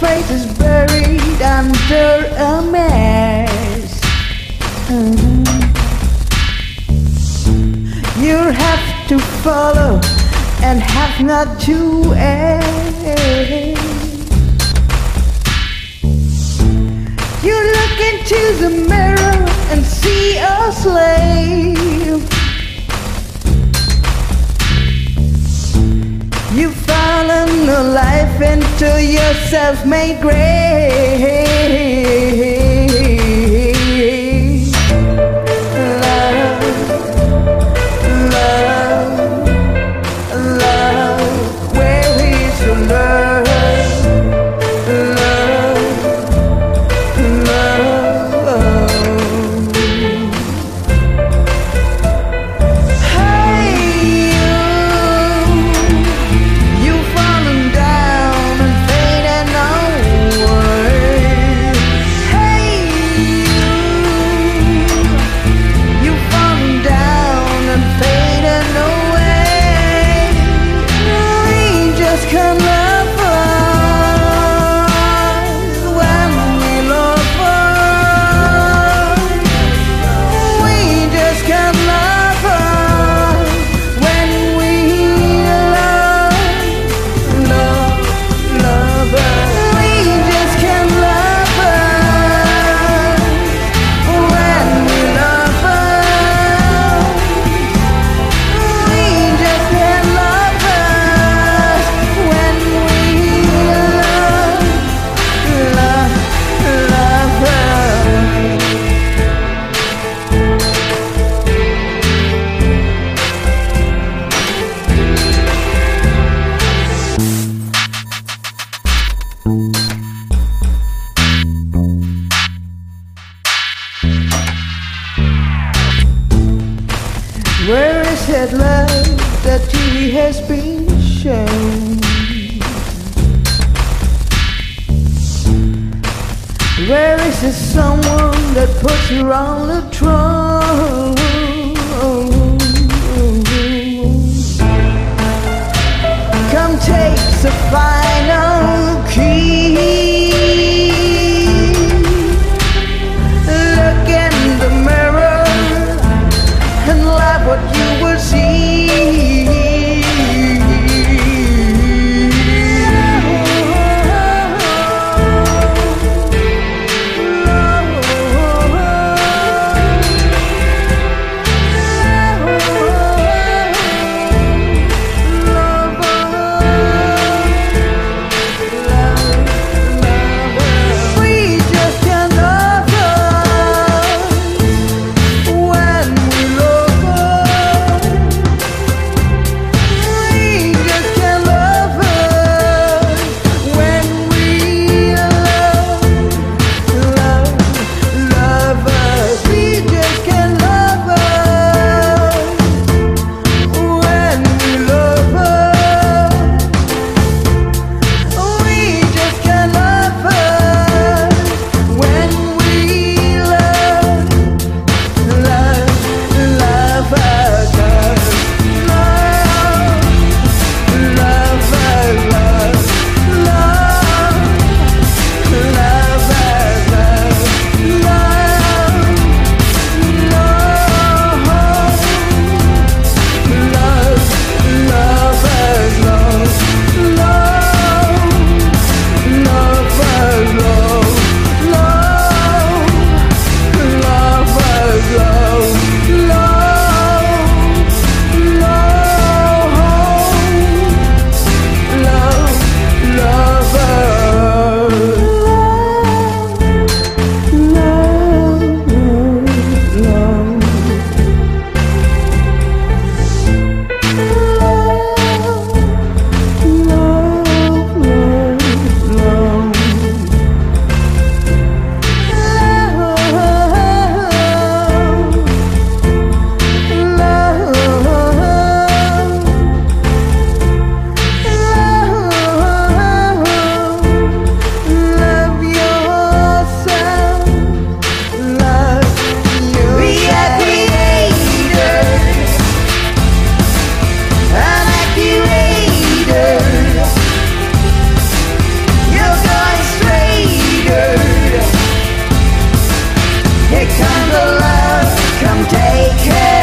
Face is buried under a mess. Mhm. You have to follow and have not to end. You look into the mirror into your self-made grave. That love that TV has been shown? Where is the someone that puts you on the throne? Come take the fight. to love, come take care.